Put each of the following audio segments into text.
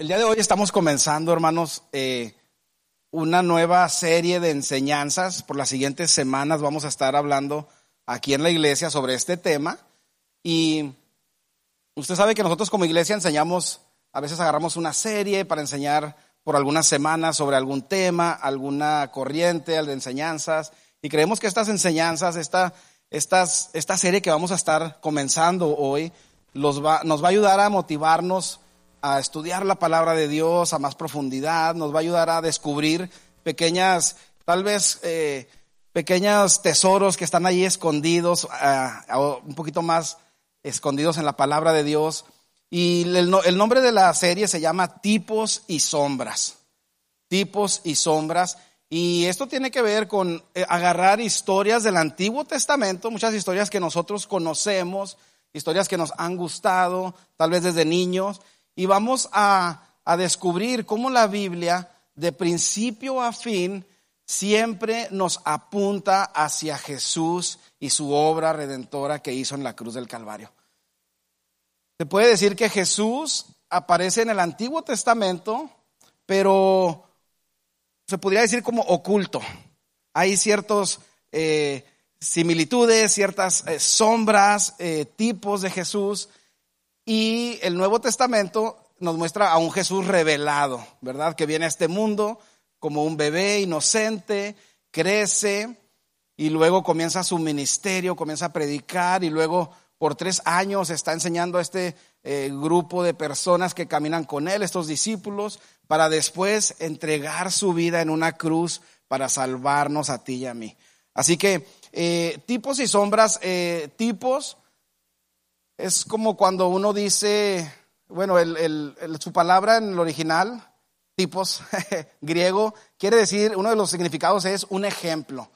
El día de hoy estamos comenzando, hermanos, eh, una nueva serie de enseñanzas. Por las siguientes semanas vamos a estar hablando aquí en la iglesia sobre este tema. Y usted sabe que nosotros como iglesia enseñamos, a veces agarramos una serie para enseñar por algunas semanas sobre algún tema, alguna corriente de enseñanzas. Y creemos que estas enseñanzas, esta, esta serie que vamos a estar comenzando hoy, nos va a ayudar a motivarnos a estudiar la palabra de Dios a más profundidad, nos va a ayudar a descubrir pequeñas, tal vez eh, pequeños tesoros que están ahí escondidos, un poquito más escondidos en la palabra de Dios. Y el, el nombre de la serie se llama Tipos y Sombras. Tipos y Sombras. Y esto tiene que ver con eh, agarrar historias del Antiguo Testamento, muchas historias que nosotros conocemos, historias que nos han gustado, tal vez desde niños, y vamos a, descubrir cómo la Biblia, de principio a fin, siempre nos apunta hacia Jesús y su obra redentora que hizo en la cruz del Calvario. Se puede decir que Jesús aparece en el Antiguo Testamento, pero se podría decir como oculto. Hay ciertas eh, similitudes, ciertas eh, sombras, eh, tipos de Jesús y el Nuevo Testamento nos muestra a un Jesús revelado, ¿verdad? Que viene a este mundo como un bebé inocente, crece y luego comienza su ministerio, comienza a predicar y luego por tres años está enseñando a este eh, grupo de personas que caminan con él, estos discípulos, para después entregar su vida en una cruz para salvarnos a ti y a mí. Así que eh, tipos y sombras, eh, tipos es como cuando uno dice, bueno, su palabra en el original, tipos griego, quiere decir, uno de los significados es un ejemplo.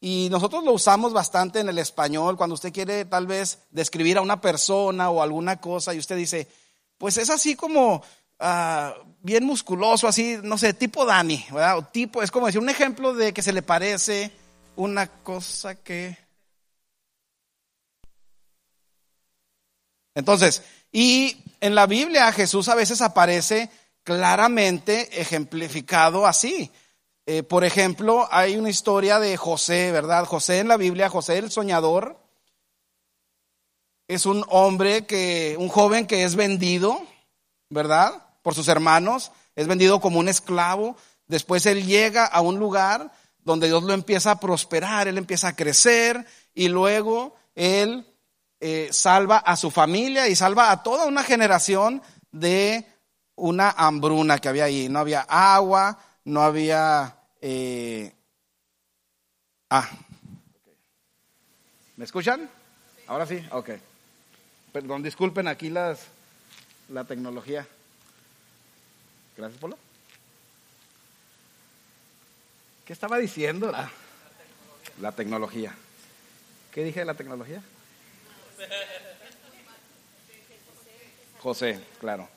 Y nosotros lo usamos bastante en el español, cuando usted quiere tal vez describir a una persona o alguna cosa y usted dice, pues es así como ah, bien musculoso, así, no sé, tipo Dani, ¿verdad? O tipo, es como decir un ejemplo de que se le parece una cosa que Entonces, y en la Biblia Jesús a veces aparece claramente ejemplificado así. Eh, por ejemplo, hay una historia de José, ¿verdad? José en la Biblia, José el soñador, es un hombre que, un joven que es vendido, ¿verdad? Por sus hermanos, es vendido como un esclavo. Después él llega a un lugar donde Dios lo empieza a prosperar, él empieza a crecer y luego él eh, salva a su familia y salva a toda una generación de una hambruna que había ahí. No había agua, no había... Eh, ah, ¿me escuchan? Ahora sí, ok. Perdón, disculpen aquí las, la tecnología. Gracias, Polo. ¿Qué estaba diciendo? La, la tecnología. ¿Qué dije de la tecnología? José, claro.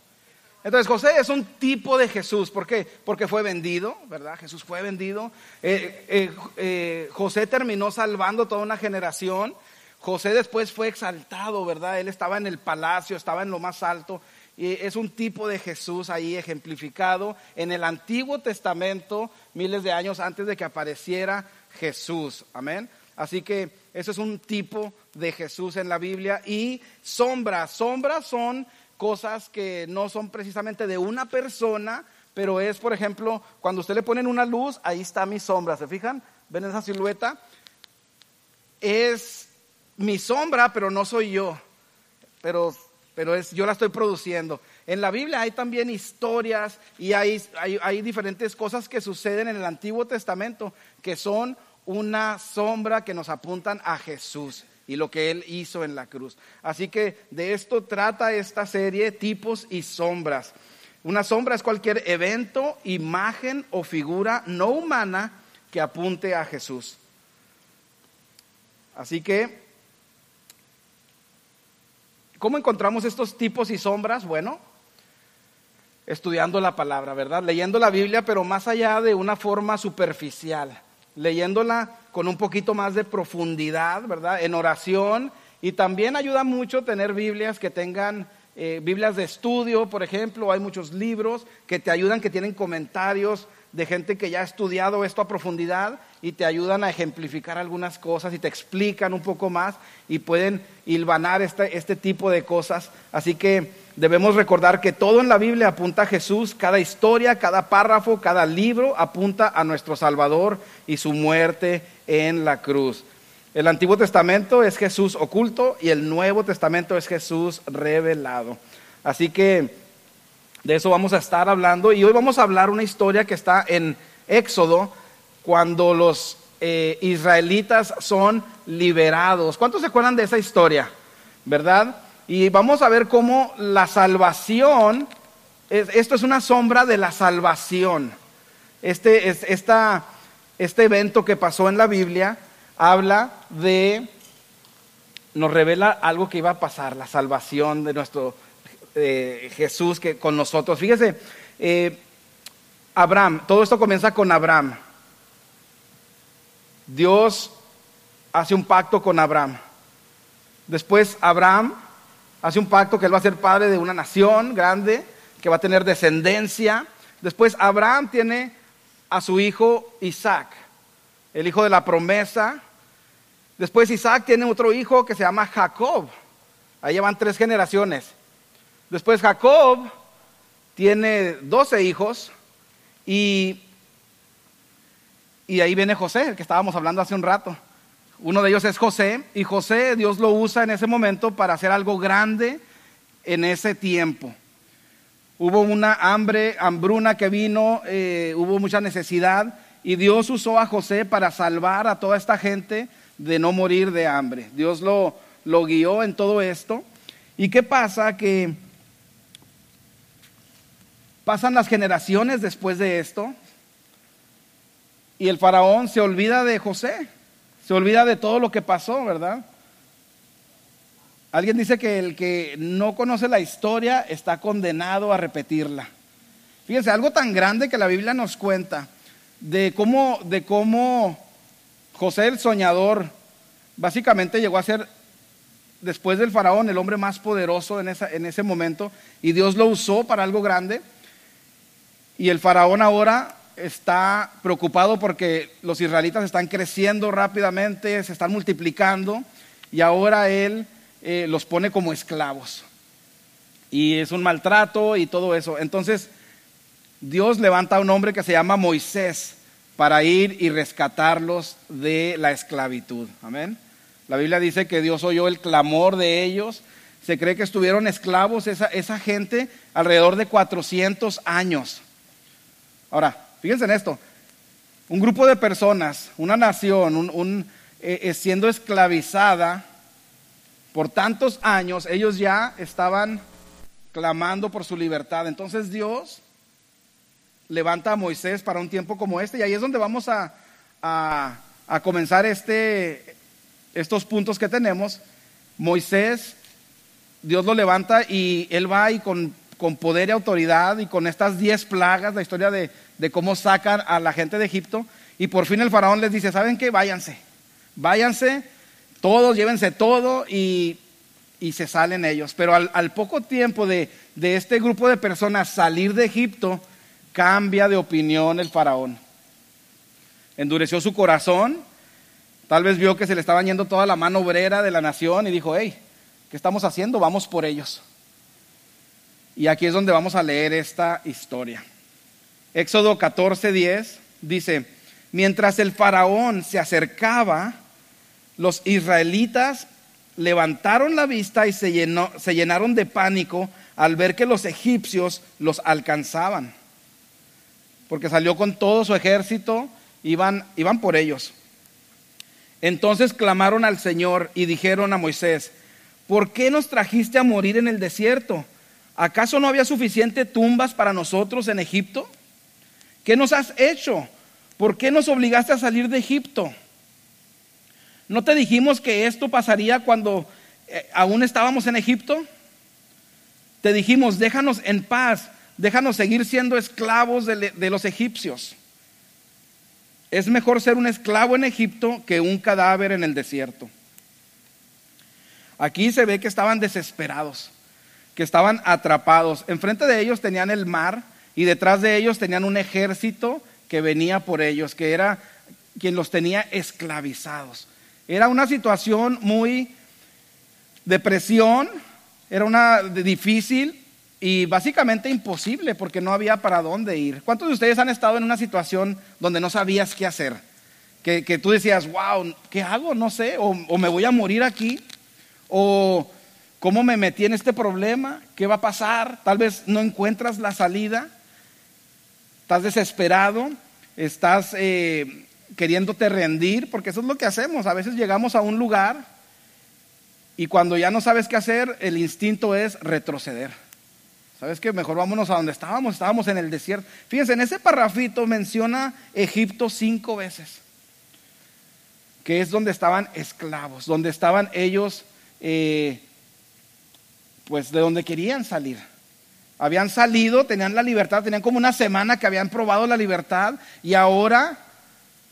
Entonces José es un tipo de Jesús. ¿Por qué? Porque fue vendido, ¿verdad? Jesús fue vendido. Eh, eh, eh, José terminó salvando toda una generación. José después fue exaltado, ¿verdad? Él estaba en el palacio, estaba en lo más alto. Y es un tipo de Jesús ahí ejemplificado en el Antiguo Testamento, miles de años antes de que apareciera Jesús. Amén. Así que eso es un tipo de Jesús en la Biblia. Y sombras, sombras son cosas que no son precisamente de una persona, pero es, por ejemplo, cuando usted le ponen una luz, ahí está mi sombra, ¿se fijan? ¿Ven esa silueta? Es mi sombra, pero no soy yo, pero, pero es, yo la estoy produciendo. En la Biblia hay también historias y hay, hay diferentes cosas que suceden en el Antiguo Testamento que son una sombra que nos apuntan a Jesús y lo que Él hizo en la cruz. Así que de esto trata esta serie, tipos y sombras. Una sombra es cualquier evento, imagen o figura no humana que apunte a Jesús. Así que, ¿cómo encontramos estos tipos y sombras? Bueno, estudiando la palabra, ¿verdad? Leyendo la Biblia, pero más allá de una forma superficial leyéndola con un poquito más de profundidad, ¿verdad? En oración. Y también ayuda mucho tener Biblias que tengan eh, Biblias de estudio, por ejemplo, hay muchos libros que te ayudan, que tienen comentarios de gente que ya ha estudiado esto a profundidad y te ayudan a ejemplificar algunas cosas y te explican un poco más y pueden hilvanar este, este tipo de cosas. Así que debemos recordar que todo en la Biblia apunta a Jesús, cada historia, cada párrafo, cada libro apunta a nuestro Salvador y su muerte en la cruz. El Antiguo Testamento es Jesús oculto y el Nuevo Testamento es Jesús revelado. Así que de eso vamos a estar hablando y hoy vamos a hablar una historia que está en Éxodo cuando los eh, israelitas son liberados. ¿Cuántos se acuerdan de esa historia? ¿Verdad? Y vamos a ver cómo la salvación, esto es una sombra de la salvación. Este, es, este evento que pasó en la Biblia habla de, nos revela algo que iba a pasar, la salvación de nuestro eh, Jesús que, con nosotros. Fíjese, eh, Abraham, todo esto comienza con Abraham. Dios hace un pacto con Abraham. Después Abraham hace un pacto que él va a ser padre de una nación grande, que va a tener descendencia. Después Abraham tiene a su hijo Isaac, el hijo de la promesa. Después Isaac tiene otro hijo que se llama Jacob. Ahí van tres generaciones. Después Jacob tiene doce hijos y, y ahí viene José, el que estábamos hablando hace un rato. Uno de ellos es José y José Dios lo usa en ese momento para hacer algo grande en ese tiempo. Hubo una hambre, hambruna que vino, eh, hubo mucha necesidad y Dios usó a José para salvar a toda esta gente de no morir de hambre. Dios lo, lo guió en todo esto. ¿Y qué pasa? Que pasan las generaciones después de esto y el faraón se olvida de José. Se olvida de todo lo que pasó, ¿verdad? Alguien dice que el que no conoce la historia está condenado a repetirla. Fíjense, algo tan grande que la Biblia nos cuenta de cómo, de cómo José el soñador básicamente llegó a ser, después del faraón, el hombre más poderoso en, en ese momento, y Dios lo usó para algo grande. Y el faraón ahora está preocupado porque los israelitas están creciendo rápidamente, se están multiplicando y ahora él eh, los pone como esclavos. Y es un maltrato y todo eso. Entonces Dios levanta a un hombre que se llama Moisés para ir y rescatarlos de la esclavitud. Amén. La Biblia dice que Dios oyó el clamor de ellos. Se cree que estuvieron esclavos esa, esa gente alrededor de 400 años. Ahora, Fíjense en esto. Un grupo de personas, una nación, un, eh, eh, siendo esclavizada por tantos años, ellos ya estaban clamando por su libertad. Entonces Dios levanta a Moisés para un tiempo como este y ahí es donde vamos a, a comenzar este, estos puntos que tenemos. Moisés, Dios lo levanta y él va y con con poder y autoridad y con estas diez plagas, la historia de, cómo sacan a la gente de Egipto. Y por fin el faraón les dice, ¿saben qué? Váyanse, váyanse, todos, llévense todo y, se salen ellos. Pero al, poco tiempo de, de este grupo de personas salir de Egipto, cambia de opinión el faraón. Endureció su corazón, tal vez vio que se le estaba yendo toda la mano obrera de la nación y dijo, hey, ¿qué estamos haciendo? Vamos por ellos. Y aquí es donde vamos a leer esta historia. Éxodo 14:10 dice, mientras el faraón se acercaba, los israelitas levantaron la vista y se, se llenaron de pánico al ver que los egipcios los alcanzaban. Porque salió con todo su ejército, iban, iban por ellos. Entonces clamaron al Señor y dijeron a Moisés, ¿por qué nos trajiste a morir en el desierto? ¿Acaso no había suficiente tumbas para nosotros en Egipto? ¿Qué nos has hecho? ¿Por qué nos obligaste a salir de Egipto? ¿No te dijimos que esto pasaría cuando eh, aún estábamos en Egipto? Te dijimos, déjanos en paz, déjanos seguir siendo esclavos de los egipcios. Es mejor ser un esclavo en Egipto que un cadáver en el desierto. Aquí se ve que estaban desesperados. Que estaban atrapados. Enfrente de ellos tenían el mar y detrás de ellos tenían un ejército que venía por ellos, que era quien los tenía esclavizados. Era una situación muy de presión, era una difícil y básicamente imposible porque no había para dónde ir. ¿Cuántos de ustedes han estado en una situación donde no sabías qué hacer? Que, tú decías, wow, ¿qué hago? No sé, o, o me voy a morir aquí, o cómo me metí en este problema, qué va a pasar, tal vez no encuentras la salida, estás desesperado, estás eh, queriéndote rendir, porque eso es lo que hacemos, a veces llegamos a un lugar y cuando ya no sabes qué hacer, el instinto es retroceder. ¿Sabes qué? Mejor vámonos a donde estábamos, estábamos en el desierto. Fíjense, en ese parrafito menciona Egipto cinco veces, que es donde estaban esclavos, donde estaban ellos, eh, pues de donde querían salir. Habían salido, tenían la libertad, tenían como una semana que habían probado la libertad y ahora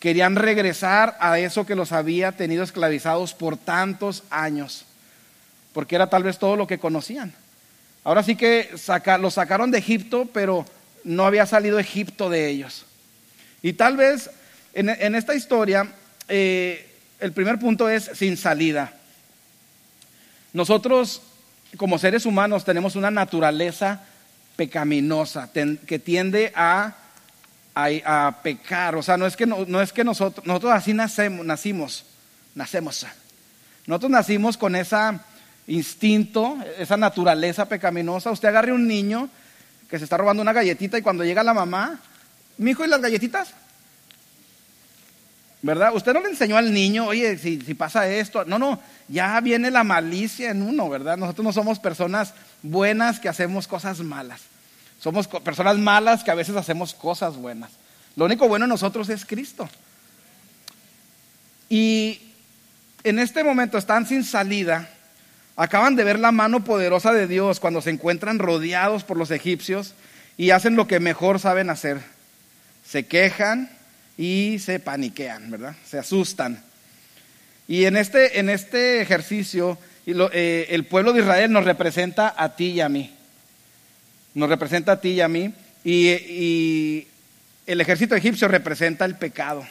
querían regresar a eso que los había tenido esclavizados por tantos años, porque era tal vez todo lo que conocían. Ahora sí que los sacaron de Egipto, pero no había salido Egipto de ellos. Y tal vez en, esta historia, eh, el primer punto es sin salida. Nosotros como seres humanos tenemos una naturaleza pecaminosa que tiende a, a, pecar. O sea, no es que, no, es que nosotros, nosotros así nacemos, nacimos, nacemos. Nosotros nacimos con esa instinto, esa naturaleza pecaminosa. Usted agarre un niño que se está robando una galletita y cuando llega la mamá, mi hijo, ¿y las galletitas? ¿Verdad? Usted no le enseñó al niño, oye, si, pasa esto. No, no, ya viene la malicia en uno, ¿verdad? Nosotros no somos personas buenas que hacemos cosas malas. Somos personas malas que a veces hacemos cosas buenas. Lo único bueno en nosotros es Cristo. Y en este momento están sin salida Acaban de ver la mano poderosa de Dios cuando se encuentran rodeados por los egipcios y hacen lo que mejor saben hacer. Se quejan y se paniquean, ¿verdad? Se asustan. Y en este, en este ejercicio, eh, el pueblo de Israel nos representa a ti y a mí. Nos representa a ti y a mí. y el ejército egipcio representa el pecado.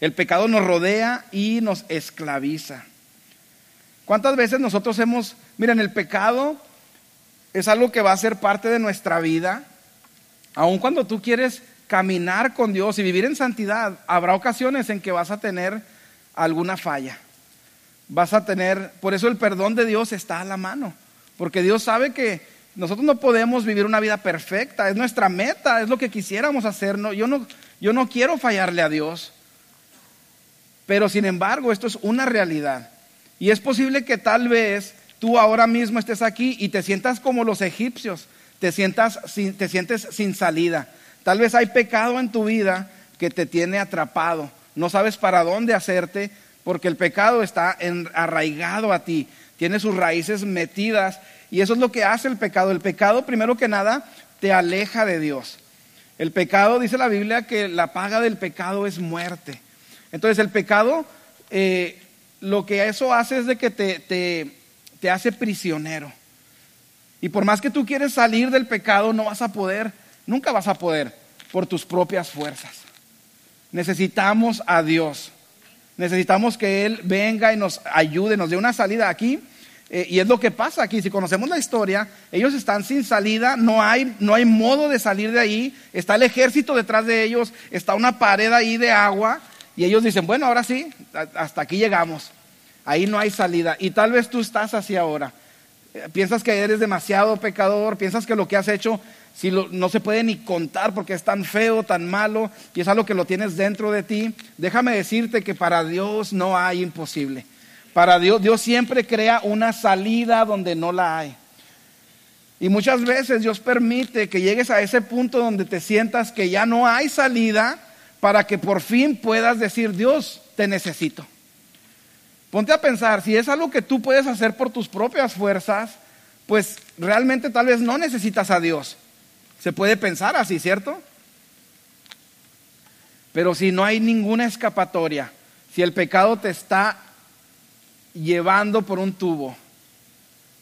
El pecado nos rodea y nos esclaviza. ¿Cuántas veces nosotros hemos, miren, el pecado es algo que va a ser parte de nuestra vida, aun cuando tú quieres caminar con Dios y vivir en santidad, habrá ocasiones en que vas a tener alguna falla. Vas a tener, por eso el perdón de Dios está a la mano, porque Dios sabe que nosotros no podemos vivir una vida perfecta, es nuestra meta, es lo que quisiéramos hacer. No, yo, no, yo no quiero fallarle a Dios, pero sin embargo esto es una realidad. Y es posible que tal vez tú ahora mismo estés aquí y te sientas como los egipcios, te, sientas te sientes sin salida. Tal vez hay pecado en tu vida que te tiene atrapado. No sabes para dónde hacerte porque el pecado está arraigado a ti, tiene sus raíces metidas y eso es lo que hace el pecado. El pecado, primero que nada, te aleja de Dios. El pecado, dice la Biblia, que la paga del pecado es muerte. Entonces el pecado eh, lo que eso hace es de que te, te, hace prisionero. Y por más que tú quieres salir del pecado, no vas a poder, nunca vas a poder por tus propias fuerzas. Necesitamos a Dios. Necesitamos que Él venga y nos ayude, nos dé una salida aquí. Eh, y es lo que pasa aquí. Si conocemos la historia, ellos están sin salida, no hay, no hay modo de salir de ahí. Está el ejército detrás de ellos, está una pared ahí de agua. Y ellos dicen, bueno, ahora sí, hasta aquí llegamos. Ahí no hay salida. Y tal vez tú estás así ahora. Eh, piensas que eres demasiado pecador, piensas que lo que has hecho si no se puede ni contar porque es tan feo, tan malo, y es algo que lo tienes dentro de ti. Déjame decirte que para Dios no hay imposible. Para Dios, Dios siempre crea una salida donde no la hay. Y muchas veces Dios permite que llegues a ese punto donde te sientas que ya no hay salida para que por fin puedas decir, Dios, te necesito. Ponte a pensar, si es algo que tú puedes hacer por tus propias fuerzas, pues realmente tal vez no necesitas a Dios. Se puede pensar así, ¿cierto? Pero si no hay ninguna escapatoria, si el pecado te está llevando por un tubo,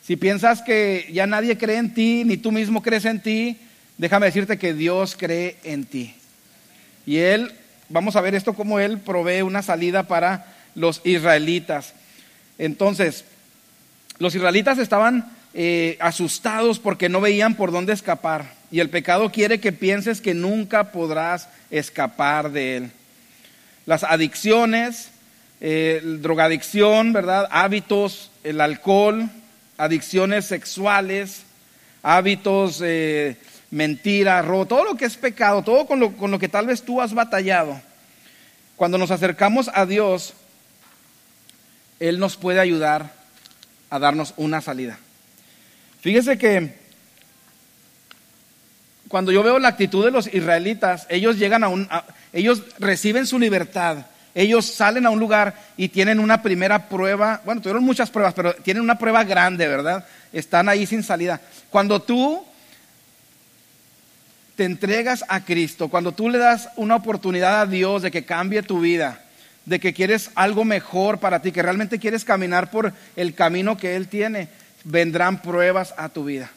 Si piensas que ya nadie cree en ti, ni tú mismo crees en ti, déjame decirte que Dios cree en ti. Y Él, vamos a ver esto como Él provee una salida para los israelitas. Entonces, los israelitas estaban eh, asustados porque no veían por dónde escapar. Y el pecado quiere que pienses que nunca podrás escapar de él. Las adicciones, eh, drogadicción, ¿verdad? Hábitos, el alcohol, adicciones sexuales, hábitos, eh, mentira, robo, todo lo que es pecado, todo con lo, con lo que tal vez tú has batallado. Cuando nos acercamos a Dios, Él nos puede ayudar a darnos una salida. Fíjese que cuando yo veo la actitud de los israelitas, ellos llegan a un, ellos reciben su libertad, ellos salen a un lugar y tienen una primera prueba, bueno, tuvieron muchas pruebas, pero tienen una prueba grande, ¿verdad? Están ahí sin salida. Cuando tú te entregas a Cristo, cuando tú le das una oportunidad a Dios de que cambie tu vida, de que quieres algo mejor para ti, que realmente quieres caminar por el camino que Él tiene, vendrán pruebas a tu vida.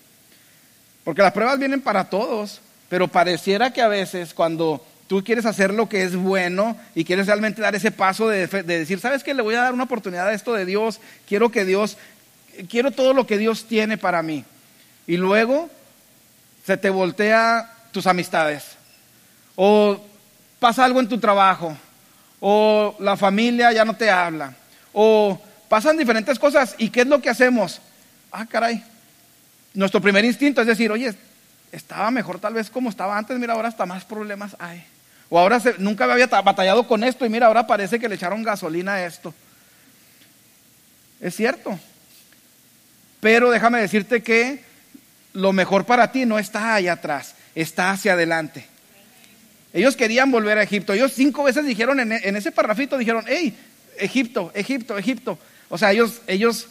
Porque las pruebas vienen para todos, pero pareciera que a veces cuando tú quieres hacer lo que es bueno y quieres realmente dar ese paso de, decir, ¿sabes qué? Le voy a dar una oportunidad a esto de Dios, quiero que Dios, quiero todo lo que Dios tiene para mí. Y luego se te voltea tus amistades, o pasa algo en tu trabajo, o la familia ya no te habla, o pasan diferentes cosas, ¿y qué es lo que hacemos? Ah, caray, nuestro primer instinto es decir, oye, estaba mejor tal vez como estaba antes, mira, ahora hasta más problemas hay. O ahora nunca había batallado con esto y mira, ahora parece que le echaron gasolina a esto. Es cierto. Pero déjame decirte que lo mejor para ti no está allá atrás, está hacia adelante. Ellos querían volver a Egipto. Ellos cinco veces dijeron en, en ese parrafito, dijeron, hey, Egipto, Egipto, Egipto. O sea, ellos, ellos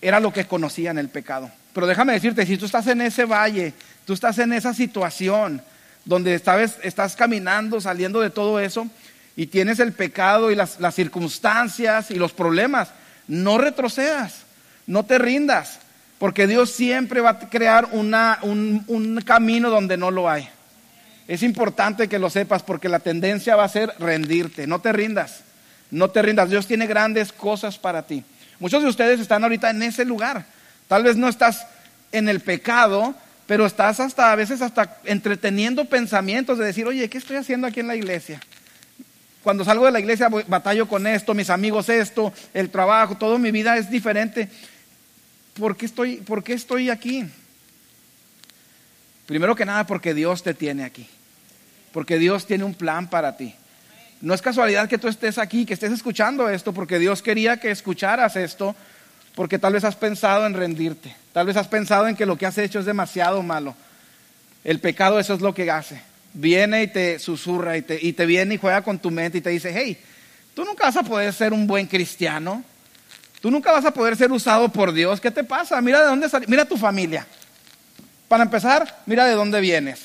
era lo que conocían el pecado. Pero déjame decirte, si tú estás en ese valle, tú estás en esa situación donde estás caminando, saliendo de todo eso, y tienes el pecado y las, circunstancias y los problemas, no retrocedas, no te rindas, porque Dios siempre va a crear un, un camino donde no lo hay. Es importante que lo sepas porque la tendencia va a ser rendirte, no te rindas, no te rindas, Dios tiene grandes cosas para ti. Muchos de ustedes están ahorita en ese lugar. Tal vez no estás en el pecado, pero estás hasta a veces hasta entreteniendo pensamientos de decir, oye, ¿qué estoy haciendo aquí en la iglesia? Cuando salgo de la iglesia batallo con esto, mis amigos esto, el trabajo, toda mi vida es diferente. ¿Por qué estoy, por qué estoy aquí? Primero que nada porque Dios te tiene aquí. Porque Dios tiene un plan para ti. No es casualidad que tú estés aquí, que estés escuchando esto, porque Dios quería que escucharas esto, porque tal vez has pensado en rendirte, tal vez has pensado en que lo que has hecho es demasiado malo. El pecado eso es lo que hace. Viene y te susurra y te, y te viene y juega con tu mente y te dice, hey, tú nunca vas a poder ser un buen cristiano, tú nunca vas a poder ser usado por Dios, ¿qué te pasa? Mira de dónde sal... mira tu familia. Para empezar, mira de dónde vienes.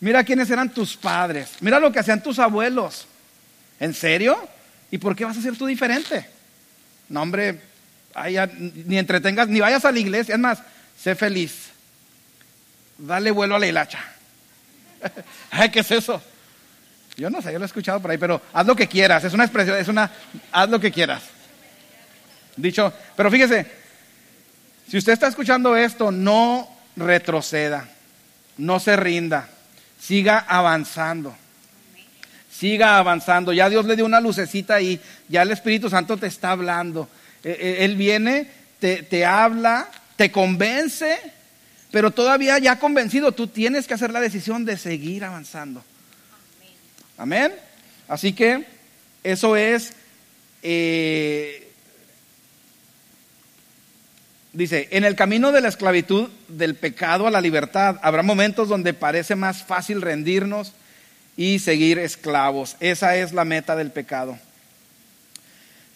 Mira quiénes eran tus padres. Mira lo que hacían tus abuelos. ¿En serio? ¿Y por qué vas a ser tú diferente? No, hombre, ni entretengas, ni vayas a la iglesia. Es más, sé feliz. Dale vuelo a la hilacha. Ay, ¿qué es eso? Yo no sé, yo lo he escuchado por ahí, pero haz lo que quieras. Es una expresión, es una, haz lo que quieras. Dicho, pero fíjese, si usted está escuchando esto, no retroceda, no se rinda siga avanzando. Siga avanzando. Ya Dios le dio una lucecita ahí. Ya el Espíritu Santo te está hablando. Eh, eh, Él viene, te, te habla, te convence, pero todavía ya convencido, tú tienes que hacer la decisión de seguir avanzando. Amén. Así que eso es eh, Dice, en el camino de la esclavitud, del pecado a la libertad, habrá momentos donde parece más fácil rendirnos y seguir esclavos. Esa es la meta del pecado.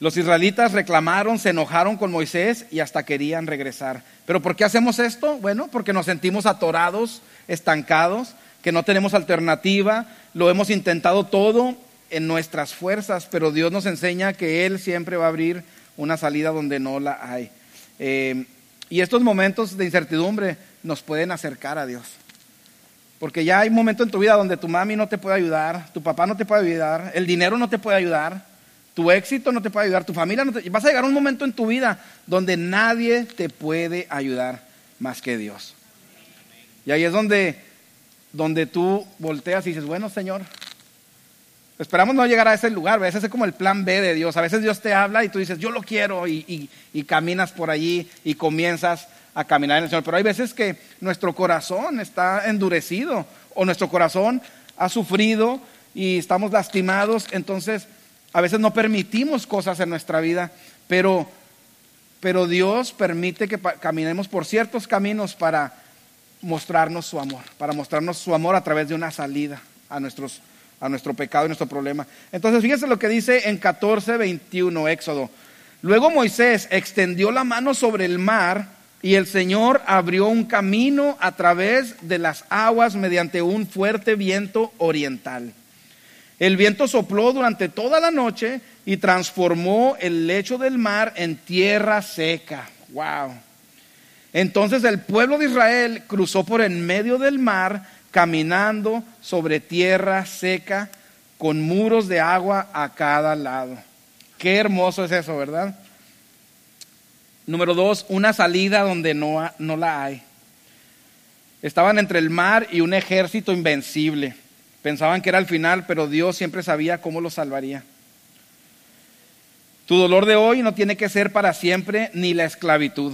Los israelitas reclamaron, se enojaron con Moisés y hasta querían regresar. ¿Pero por qué hacemos esto? Bueno, porque nos sentimos atorados, estancados, que no tenemos alternativa, lo hemos intentado todo en nuestras fuerzas, pero Dios nos enseña que Él siempre va a abrir una salida donde no la hay. Eh, y estos momentos de incertidumbre nos pueden acercar a Dios. Porque ya hay un momento en tu vida donde tu mami no te puede ayudar, tu papá no te puede ayudar, el dinero no te puede ayudar, tu éxito no te puede ayudar, tu familia no te... Vas a llegar a un momento en tu vida donde nadie te puede ayudar más que Dios. Y ahí es donde, donde tú volteas y dices, bueno Señor, esperamos no llegar a ese lugar, a veces es como el plan B de Dios, a veces Dios te habla y tú dices, yo lo quiero y, y caminas por allí y comienzas a caminar en el Señor. Pero hay veces que nuestro corazón está endurecido o nuestro corazón ha sufrido y estamos lastimados, entonces a veces no permitimos cosas en nuestra vida, pero, pero Dios permite que caminemos por ciertos caminos para mostrarnos su amor, para mostrarnos su amor a través de una salida a, nuestros, a nuestro pecado y nuestro problema. Entonces, fíjense lo que dice en 14, 21, Éxodo. Luego Moisés extendió la mano sobre el mar y el Señor abrió un camino a través de las aguas mediante un fuerte viento oriental. El viento sopló durante toda la noche y transformó el lecho del mar en tierra seca. Wow. Entonces el pueblo de Israel cruzó por en medio del mar caminando sobre tierra seca con muros de agua a cada lado. Qué hermoso es eso, ¿verdad? Número dos, una salida donde no, no la hay. Estaban entre el mar y un ejército invencible. Pensaban que era el final, pero Dios siempre sabía cómo los salvaría. Tu dolor de hoy no tiene que ser para siempre ni la esclavitud.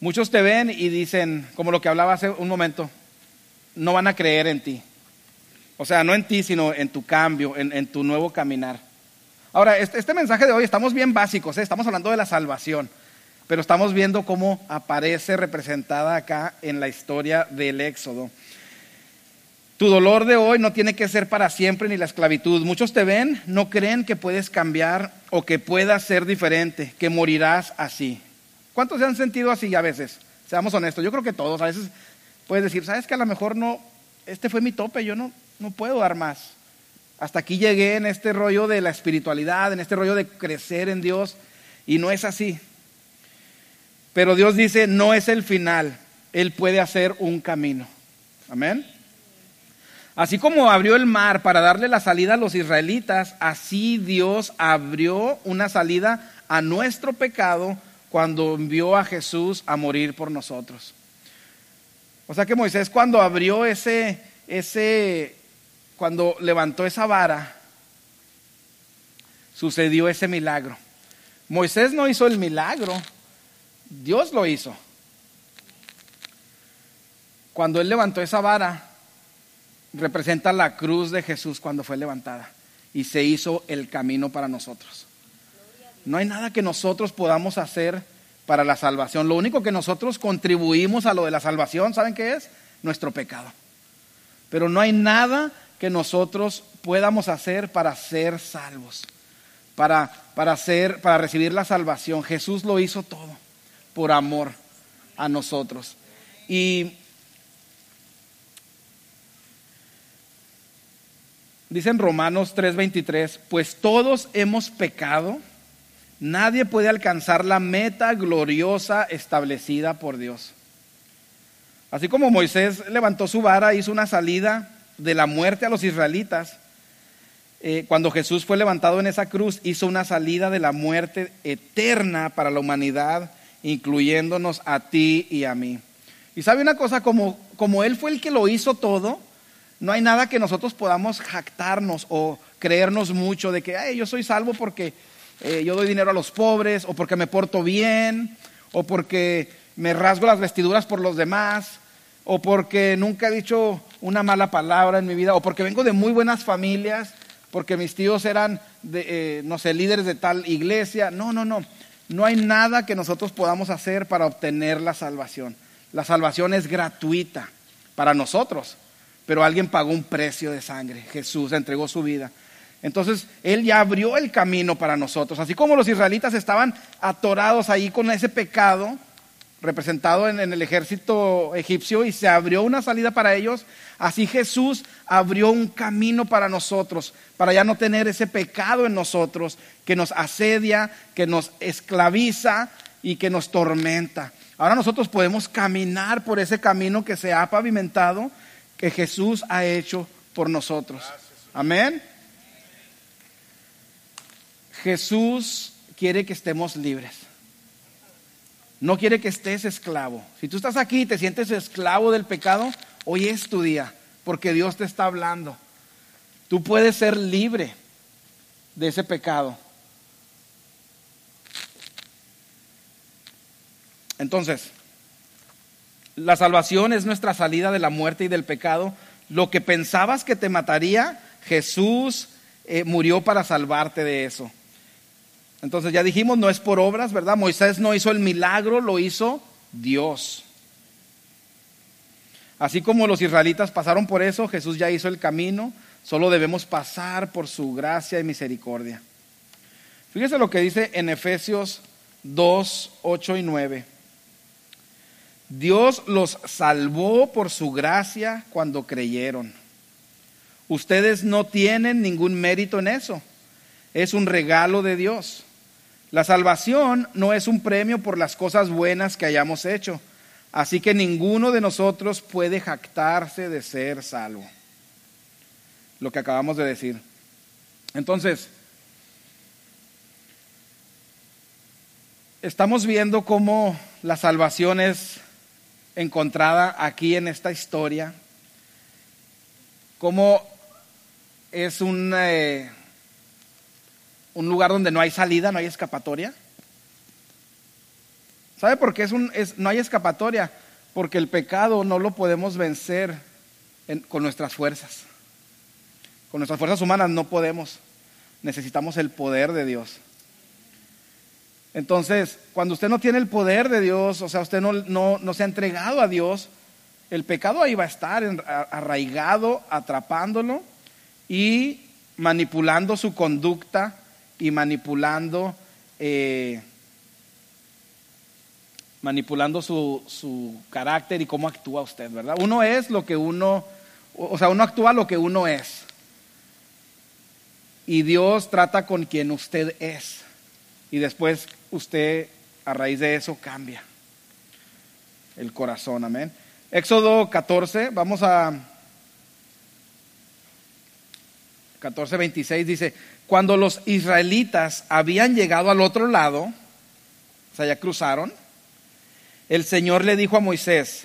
Muchos te ven y dicen, como lo que hablaba hace un momento, no van a creer en ti. O sea, no en ti, sino en tu cambio, en tu nuevo caminar. Ahora, este, este, mensaje de hoy estamos bien básicos, ¿eh? estamos hablando de la salvación, pero estamos viendo cómo aparece representada acá en la historia del Éxodo. Tu dolor de hoy no tiene que ser para siempre ni la esclavitud. Muchos te ven, no creen que puedes cambiar o que puedas ser diferente, que morirás así. ¿Cuántos se han sentido así a veces? Seamos honestos, yo creo que todos. A veces puedes decir, sabes que a lo mejor no, este fue mi tope, yo no, no puedo dar más. Hasta aquí llegué en este rollo de la espiritualidad, en este rollo de crecer en Dios, y no es así. Pero Dios dice, no es el final, Él puede hacer un camino. Amén. Así como abrió el mar para darle la salida a los israelitas, así Dios abrió una salida a nuestro pecado cuando envió a Jesús a morir por nosotros. O sea que Moisés cuando abrió ese, ese, cuando levantó esa vara, sucedió ese milagro. Moisés no hizo el milagro, Dios lo hizo. Cuando él levantó esa vara, representa la cruz de Jesús cuando fue levantada y se hizo el camino para nosotros. No hay nada que nosotros podamos hacer para la salvación. Lo único que nosotros contribuimos a lo de la salvación, ¿saben qué es? Nuestro pecado. Pero no hay nada que nosotros podamos hacer para ser salvos, para, para, para recibir la salvación. Jesús lo hizo todo por amor a nosotros. Y dicen Romanos 3:23, pues todos hemos pecado, nadie puede alcanzar la meta gloriosa establecida por Dios. Así como Moisés levantó su vara, hizo una salida de la muerte a los israelitas, eh, cuando Jesús fue levantado en esa cruz, hizo una salida de la muerte eterna para la humanidad, incluyéndonos a ti y a mí. Y sabe una cosa, como, como Él fue el que lo hizo todo, no hay nada que nosotros podamos jactarnos o creernos mucho de que yo soy salvo porque eh, yo doy dinero a los pobres, o porque me porto bien, o porque me rasgo las vestiduras por los demás o porque nunca he dicho una mala palabra en mi vida, o porque vengo de muy buenas familias, porque mis tíos eran, de, eh, no sé, líderes de tal iglesia. No, no, no. No hay nada que nosotros podamos hacer para obtener la salvación. La salvación es gratuita para nosotros, pero alguien pagó un precio de sangre. Jesús entregó su vida. Entonces, Él ya abrió el camino para nosotros. Así como los israelitas estaban atorados ahí con ese pecado, representado en, el ejército egipcio y se abrió una salida para ellos. Así Jesús abrió un camino para nosotros, para ya no tener ese pecado en nosotros que nos asedia, que nos esclaviza y que nos tormenta. Ahora nosotros podemos caminar por ese camino que se ha pavimentado, que Jesús ha hecho por nosotros. Amén. Jesús quiere que estemos libres. No quiere que estés esclavo. Si tú estás aquí y te sientes esclavo del pecado, hoy es tu día, porque Dios te está hablando. Tú puedes ser libre de ese pecado. Entonces, la salvación es nuestra salida de la muerte y del pecado. Lo que pensabas que te mataría, Jesús eh, murió para salvarte de eso. Entonces ya dijimos, no es por obras, ¿verdad? Moisés no hizo el milagro, lo hizo Dios. Así como los israelitas pasaron por eso, Jesús ya hizo el camino, solo debemos pasar por su gracia y misericordia. Fíjese lo que dice en Efesios 2, 8 y 9. Dios los salvó por su gracia cuando creyeron. Ustedes no tienen ningún mérito en eso. Es un regalo de Dios. La salvación no es un premio por las cosas buenas que hayamos hecho, así que ninguno de nosotros puede jactarse de ser salvo. Lo que acabamos de decir. Entonces, estamos viendo cómo la salvación es encontrada aquí en esta historia, cómo es un... Eh, un lugar donde no hay salida, no hay escapatoria. ¿Sabe por qué es un, no hay escapatoria? Porque el pecado no lo podemos vencer con nuestras fuerzas. Con nuestras fuerzas humanas no podemos. Necesitamos el poder de Dios. Entonces, cuando usted no tiene el poder de Dios, o sea, usted no, no, no se ha entregado a Dios, el pecado ahí va a estar arraigado, atrapándolo y manipulando su conducta y manipulando, eh, manipulando su, su carácter y cómo actúa usted, ¿verdad? Uno es lo que uno, o sea, uno actúa lo que uno es. Y Dios trata con quien usted es. Y después usted, a raíz de eso, cambia el corazón, amén. Éxodo 14, vamos a 14, 26 dice, cuando los israelitas habían llegado al otro lado, o sea, ya cruzaron, el Señor le dijo a Moisés,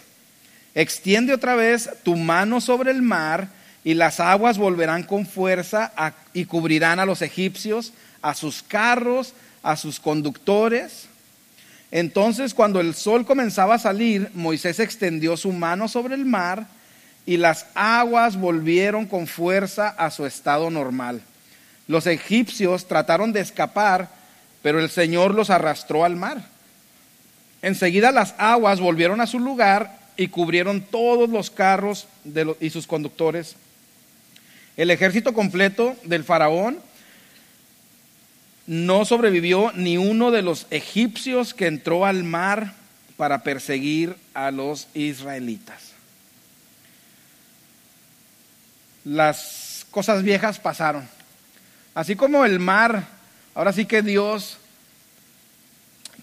extiende otra vez tu mano sobre el mar y las aguas volverán con fuerza y cubrirán a los egipcios, a sus carros, a sus conductores. Entonces, cuando el sol comenzaba a salir, Moisés extendió su mano sobre el mar y las aguas volvieron con fuerza a su estado normal. Los egipcios trataron de escapar, pero el Señor los arrastró al mar. Enseguida las aguas volvieron a su lugar y cubrieron todos los carros y sus conductores. El ejército completo del faraón no sobrevivió ni uno de los egipcios que entró al mar para perseguir a los israelitas. Las cosas viejas pasaron. Así como el mar, ahora sí que Dios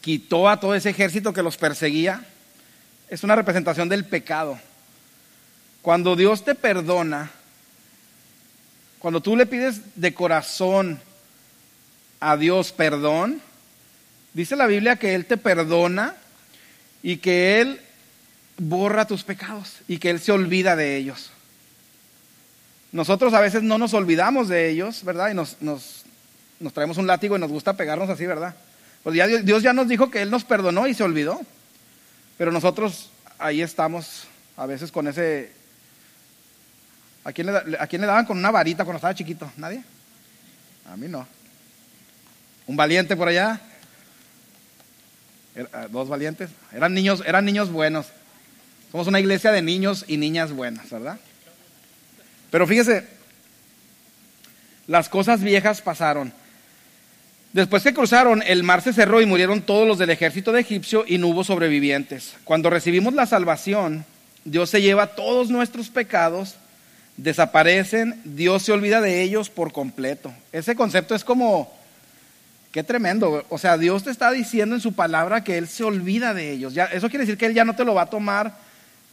quitó a todo ese ejército que los perseguía, es una representación del pecado. Cuando Dios te perdona, cuando tú le pides de corazón a Dios perdón, dice la Biblia que Él te perdona y que Él borra tus pecados y que Él se olvida de ellos. Nosotros a veces no nos olvidamos de ellos, ¿verdad? Y nos, traemos un látigo y nos gusta pegarnos así, ¿verdad? Pues ya Dios, ya nos dijo que Él nos perdonó y se olvidó. Pero nosotros ahí estamos a veces con ese... ¿A quién, ¿A quién le daban con una varita cuando estaba chiquito? ¿Nadie? A mí no. ¿Un valiente por allá? ¿Dos valientes? Eran niños, eran niños buenos. Somos una iglesia de niños y niñas buenas, ¿verdad? Pero fíjese, las cosas viejas pasaron. Después que cruzaron, el mar se cerró y murieron todos los del ejército de egipcio y no hubo sobrevivientes. Cuando recibimos la salvación, Dios se lleva todos nuestros pecados, desaparecen, Dios se olvida de ellos por completo. Ese concepto es como, qué tremendo. O sea, Dios te está diciendo en su palabra que Él se olvida de ellos. Eso quiere decir que Él ya no te lo va a tomar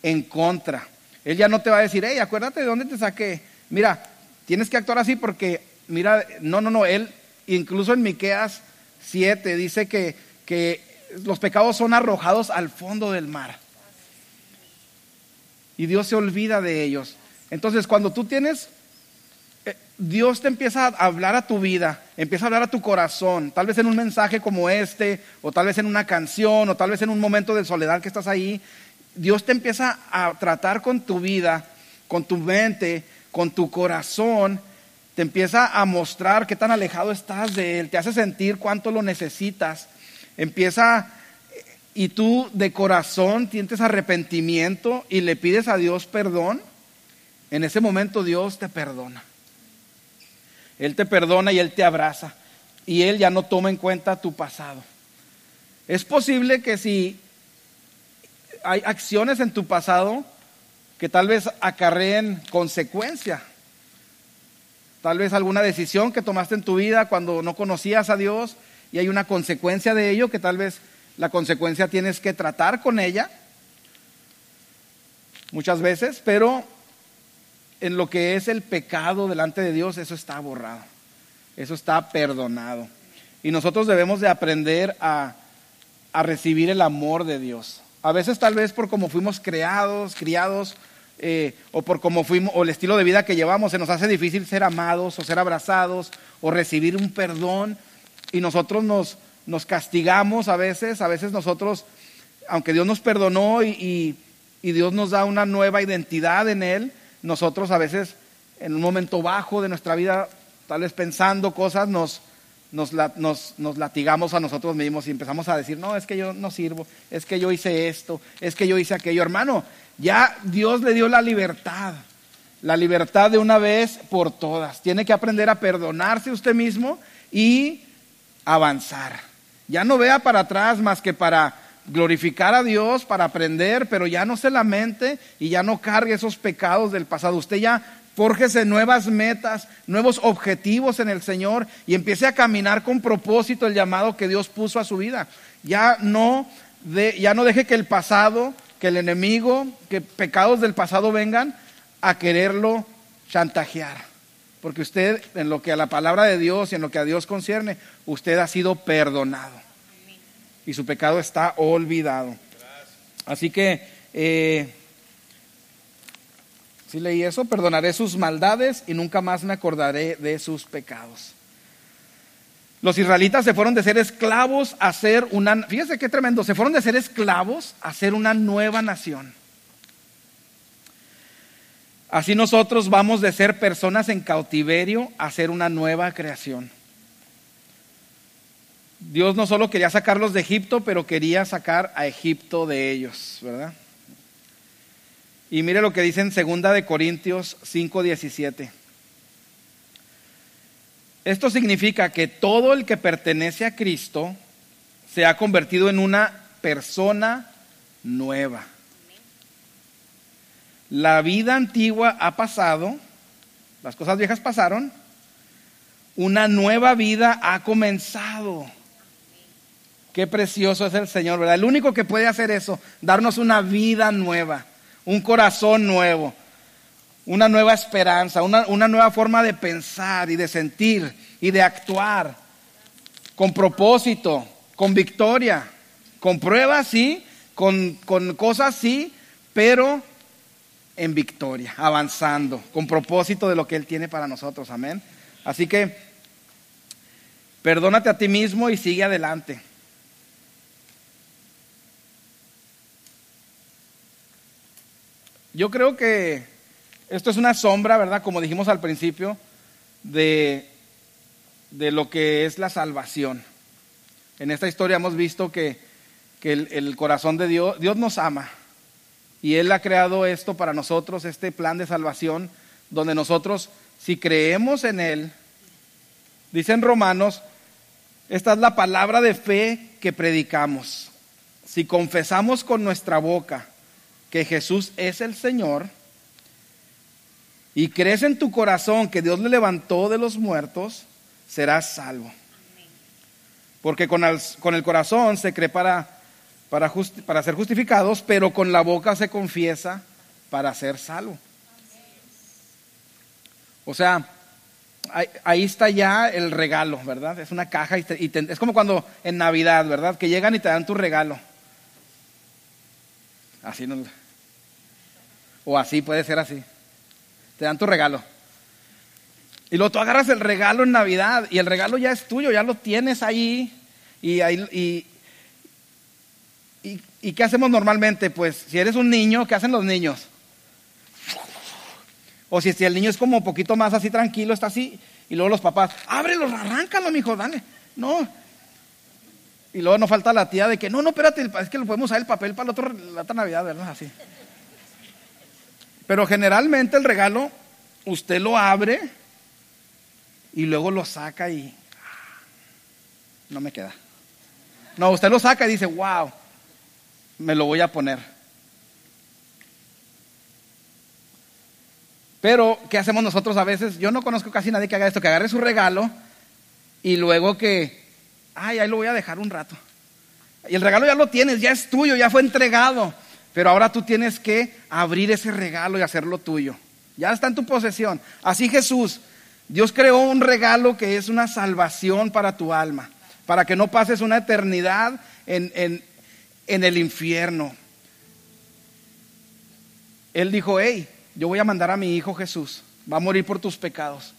en contra. Él ya no te va a decir, hey, acuérdate de dónde te saqué. Mira, tienes que actuar así porque, mira, no, no, no, Él Incluso en Miqueas 7 dice que, que los pecados son arrojados al fondo del mar. Y Dios se olvida de ellos. Entonces, cuando tú tienes, Dios te empieza a hablar a tu vida, empieza a hablar a tu corazón, tal vez en un mensaje como este, o tal vez en una canción, o tal vez en un momento de soledad que estás ahí. Dios te empieza a tratar con tu vida, con tu mente, con tu corazón, te empieza a mostrar qué tan alejado estás de Él, te hace sentir cuánto lo necesitas, empieza y tú de corazón sientes arrepentimiento y le pides a Dios perdón, en ese momento Dios te perdona. Él te perdona y Él te abraza y Él ya no toma en cuenta tu pasado. Es posible que si hay acciones en tu pasado que tal vez acarreen consecuencia, Tal vez alguna decisión que tomaste en tu vida cuando no conocías a Dios y hay una consecuencia de ello que tal vez la consecuencia tienes que tratar con ella muchas veces, pero en lo que es el pecado delante de Dios, eso está borrado, eso está perdonado. Y nosotros debemos de aprender a, a recibir el amor de Dios. A veces tal vez por como fuimos creados, criados, eh, o por cómo fuimos, o el estilo de vida que llevamos, se nos hace difícil ser amados o ser abrazados o recibir un perdón y nosotros nos, nos castigamos a veces, a veces nosotros, aunque Dios nos perdonó y, y, Dios nos da una nueva identidad en Él, nosotros a veces en un momento bajo de nuestra vida, tal vez pensando cosas, nos, nos, nos, nos, latigamos a nosotros mismos y empezamos a decir, no, es que yo no sirvo, es que yo hice esto, es que yo hice aquello. Hermano, ya Dios le dio la libertad, la libertad de una vez por todas. Tiene que aprender a perdonarse usted mismo y avanzar. Ya no vea para atrás más que para glorificar a Dios, para aprender, pero ya no se lamente y ya no cargue esos pecados del pasado. Usted ya fórjese nuevas metas, nuevos objetivos en el Señor y empiece a caminar con propósito el llamado que Dios puso a su vida. Ya no, ya no deje que el pasado que el enemigo, que pecados del pasado vengan a quererlo chantajear. Porque usted, en lo que a la palabra de Dios y en lo que a Dios concierne, usted ha sido perdonado. Y su pecado está olvidado. Así que, eh, si leí eso, perdonaré sus maldades y nunca más me acordaré de sus pecados. Los israelitas se fueron de ser esclavos a ser una, fíjese qué tremendo, se fueron de ser esclavos a ser una nueva nación. Así nosotros vamos de ser personas en cautiverio a ser una nueva creación. Dios no solo quería sacarlos de Egipto, pero quería sacar a Egipto de ellos, ¿verdad? Y mire lo que dice en 2 de Corintios 5:17. Esto significa que todo el que pertenece a Cristo se ha convertido en una persona nueva. La vida antigua ha pasado, las cosas viejas pasaron, una nueva vida ha comenzado. Qué precioso es el Señor, ¿verdad? El único que puede hacer eso, darnos una vida nueva, un corazón nuevo una nueva esperanza, una, nueva forma de pensar y de sentir y de actuar con propósito, con victoria, con pruebas, sí, con, con cosas, sí, pero en victoria, avanzando, con propósito de lo que Él tiene para nosotros, amén. Así que perdónate a ti mismo y sigue adelante. Yo creo que esto es una sombra, ¿verdad? Como dijimos al principio, de, de lo que es la salvación. En esta historia hemos visto que, que el, el, corazón de Dios, Dios nos ama y Él ha creado esto para nosotros, este plan de salvación, donde nosotros, si creemos en Él, dicen Romanos, Esta es la palabra de fe que predicamos. Si confesamos con nuestra boca que Jesús es el Señor y crees en tu corazón que Dios le levantó de los muertos, serás salvo. Porque con el, corazón se cree para ser justificados, pero con la boca se confiesa para ser salvo. O sea, ahí, está ya el regalo, ¿verdad? Es una caja y, es como cuando en Navidad, ¿verdad? Que llegan y te dan tu regalo. Así no. O así, puede ser así. Te dan tu regalo. Y luego tú agarras el regalo en Navidad y el regalo ya es tuyo, ya lo tienes ahí. Y, ahí, y, y ¿qué hacemos normalmente? Pues si eres un niño, ¿qué hacen los niños? O si, el niño es como un poquito más así tranquilo, está así, y luego los papás, ábrelo, arráncalo, mijo, dale. No. Y luego nos falta la tía de que, no, no, espérate, es que lo podemos usar el papel para la otra Navidad, ¿verdad? Así. Pero generalmente el regalo, usted lo abre y luego lo saca y ah, no me queda. No, usted lo saca y dice, wow, me lo voy a poner. Pero, ¿qué hacemos nosotros a veces? Yo no conozco casi nadie que haga esto, que agarre su regalo y luego que, ay, ahí lo voy a dejar un rato. Y el regalo ya lo tienes, ya es tuyo, ya fue entregado. Pero ahora tú tienes que abrir ese regalo y hacerlo tuyo. Ya está en tu posesión. Así Jesús, Dios creó un regalo que es una salvación para tu alma, para que no pases una eternidad en, en el infierno. Él dijo, hey, yo voy a mandar a mi hijo Jesús, va a morir por tus pecados.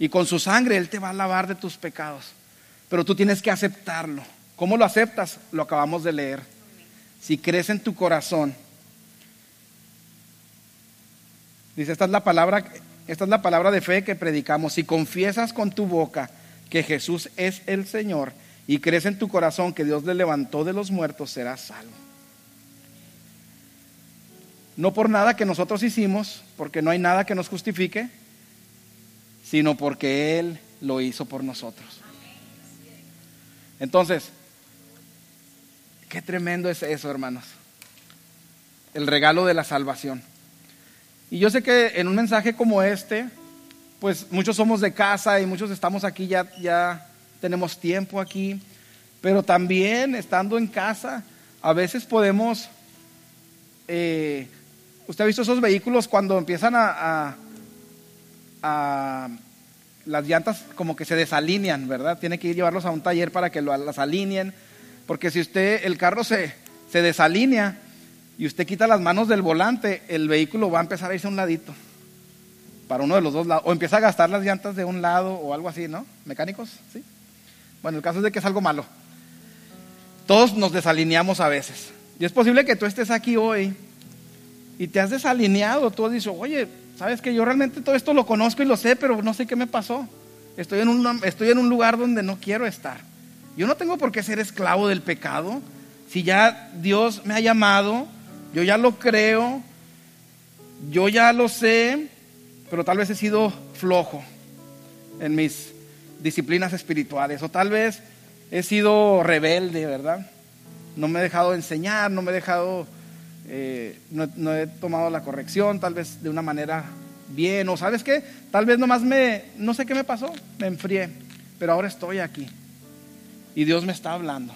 Y con su sangre Él te va a lavar de tus pecados. Pero tú tienes que aceptarlo. ¿Cómo lo aceptas? Lo acabamos de leer. Si crees en tu corazón. Dice, esta es la palabra, esta es la palabra de fe que predicamos. Si confiesas con tu boca que Jesús es el Señor y crees en tu corazón que Dios le levantó de los muertos, serás salvo. No por nada que nosotros hicimos, porque no hay nada que nos justifique, sino porque Él lo hizo por nosotros. Entonces, qué tremendo es eso, hermanos. El regalo de la salvación. Y yo sé que en un mensaje como este, pues muchos somos de casa y muchos estamos aquí, ya, ya tenemos tiempo aquí, pero también estando en casa, a veces podemos eh, ¿Usted ha visto esos vehículos cuando empiezan a, las llantas como que se desalinean, ¿verdad? Tiene que llevarlos a un taller para que las alineen, porque si usted, el carro se, se desalinea y usted quita las manos del volante, el vehículo va a empezar a irse a un ladito, para uno de los dos lados, o empieza a gastar las llantas de un lado o algo así, ¿no? Mecánicos, ¿sí? Bueno, el caso es de que es algo malo. Todos nos desalineamos a veces. Y es posible que tú estés aquí hoy y te has desalineado, tú dices, oye, sabes que yo realmente todo esto lo conozco y lo sé, pero no sé qué me pasó. Estoy en, un, estoy en un lugar donde no quiero estar. Yo no tengo por qué ser esclavo del pecado. Si ya Dios me ha llamado, yo ya lo creo, yo ya lo sé, pero tal vez he sido flojo en mis disciplinas espirituales o tal vez he sido rebelde, ¿verdad? No me he dejado enseñar, no me he dejado eh, no, he tomado la corrección, tal vez de una manera bien, o sabes qué, tal vez nomás me, no sé qué me pasó, me enfrié, pero ahora estoy aquí y Dios me está hablando.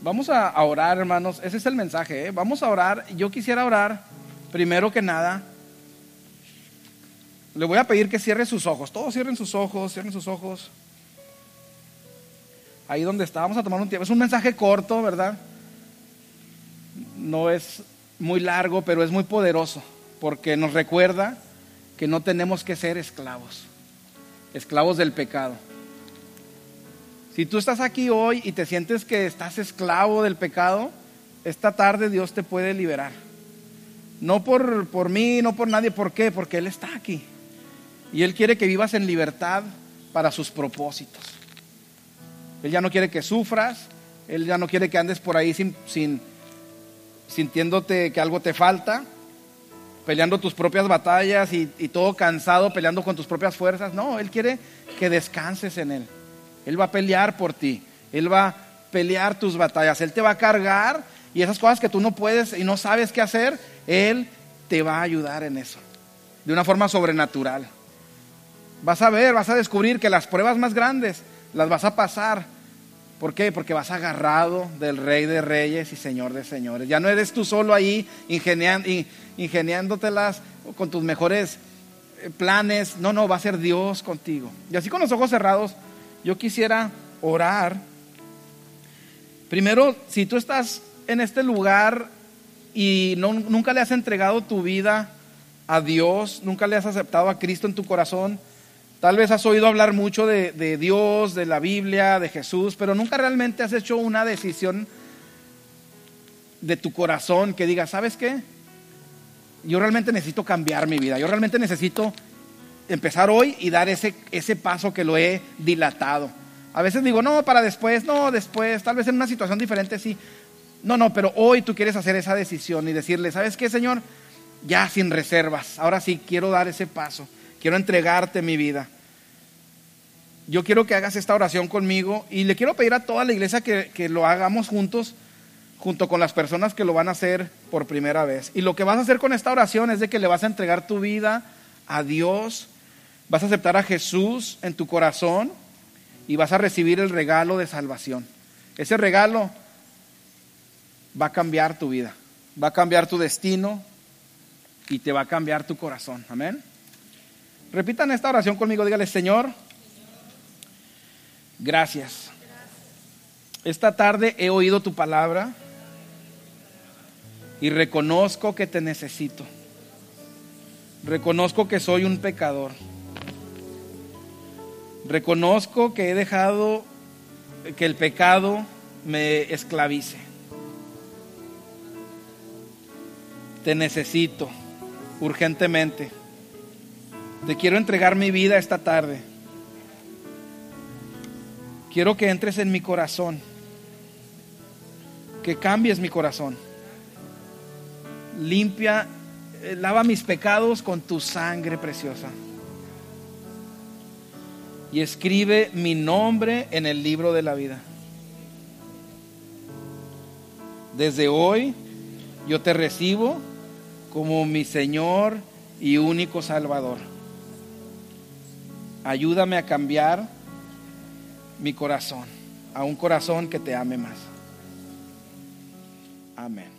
Vamos a orar, hermanos, ese es el mensaje, ¿eh? vamos a orar, yo quisiera orar, primero que nada, le voy a pedir que cierre sus ojos, todos cierren sus ojos, cierren sus ojos ahí donde estábamos a tomar un tiempo. Es un mensaje corto, ¿verdad? No es muy largo, pero es muy poderoso, porque nos recuerda que no tenemos que ser esclavos, esclavos del pecado. Si tú estás aquí hoy y te sientes que estás esclavo del pecado, esta tarde Dios te puede liberar. No por, por mí, no por nadie. ¿Por qué? Porque Él está aquí. Y Él quiere que vivas en libertad para sus propósitos. Él ya no quiere que sufras, Él ya no quiere que andes por ahí sin, sin, sintiéndote que algo te falta. Peleando tus propias batallas y, y todo cansado, peleando con tus propias fuerzas. No, Él quiere que descanses en Él. Él va a pelear por ti. Él va a pelear tus batallas. Él te va a cargar y esas cosas que tú no puedes y no sabes qué hacer, Él te va a ayudar en eso. De una forma sobrenatural. Vas a ver, vas a descubrir que las pruebas más grandes las vas a pasar. ¿Por qué? Porque vas agarrado del Rey de Reyes y Señor de Señores. Ya no eres tú solo ahí ingeniándotelas con tus mejores eh, planes. No, no, va a ser Dios contigo. Y así con los ojos cerrados, yo quisiera orar. Primero, si tú estás en este lugar y nunca le has entregado tu vida a Dios, nunca le has aceptado a Cristo en tu corazón, tal vez has oído hablar mucho de, de Dios, de la Biblia, de Jesús, pero nunca realmente has hecho una decisión de tu corazón que diga, ¿sabes qué? Yo realmente necesito cambiar mi vida, yo realmente necesito empezar hoy y dar ese, ese paso que lo he dilatado. A veces digo, no, para después, no, después, tal vez en una situación diferente sí. No, no, pero hoy tú quieres hacer esa decisión y decirle, ¿sabes qué, Señor? Ya sin reservas, ahora sí quiero dar ese paso, quiero entregarte mi vida. Yo quiero que hagas esta oración conmigo y le quiero pedir a toda la iglesia que, que lo hagamos juntos, junto con las personas que lo van a hacer por primera vez. Y lo que vas a hacer con esta oración es de que le vas a entregar tu vida a Dios Vas a aceptar a Jesús en tu corazón y vas a recibir el regalo de salvación. Ese regalo va a cambiar tu vida, va a cambiar tu destino y te va a cambiar tu corazón. Amén. Repitan esta oración conmigo, dígale, Señor, gracias. Esta tarde he oído tu palabra y reconozco que te necesito. Reconozco que soy un pecador Reconozco que he dejado que el pecado me esclavice. Te necesito urgentemente. Te quiero entregar mi vida esta tarde. Quiero que entres en mi corazón. Que cambies mi corazón. Limpia, eh, lava mis pecados con tu sangre preciosa y escribe mi nombre en el libro de la vida. Desde hoy yo te recibo como mi Señor y único Salvador. Ayúdame a cambiar mi corazón a un corazón que te ame más. Amén.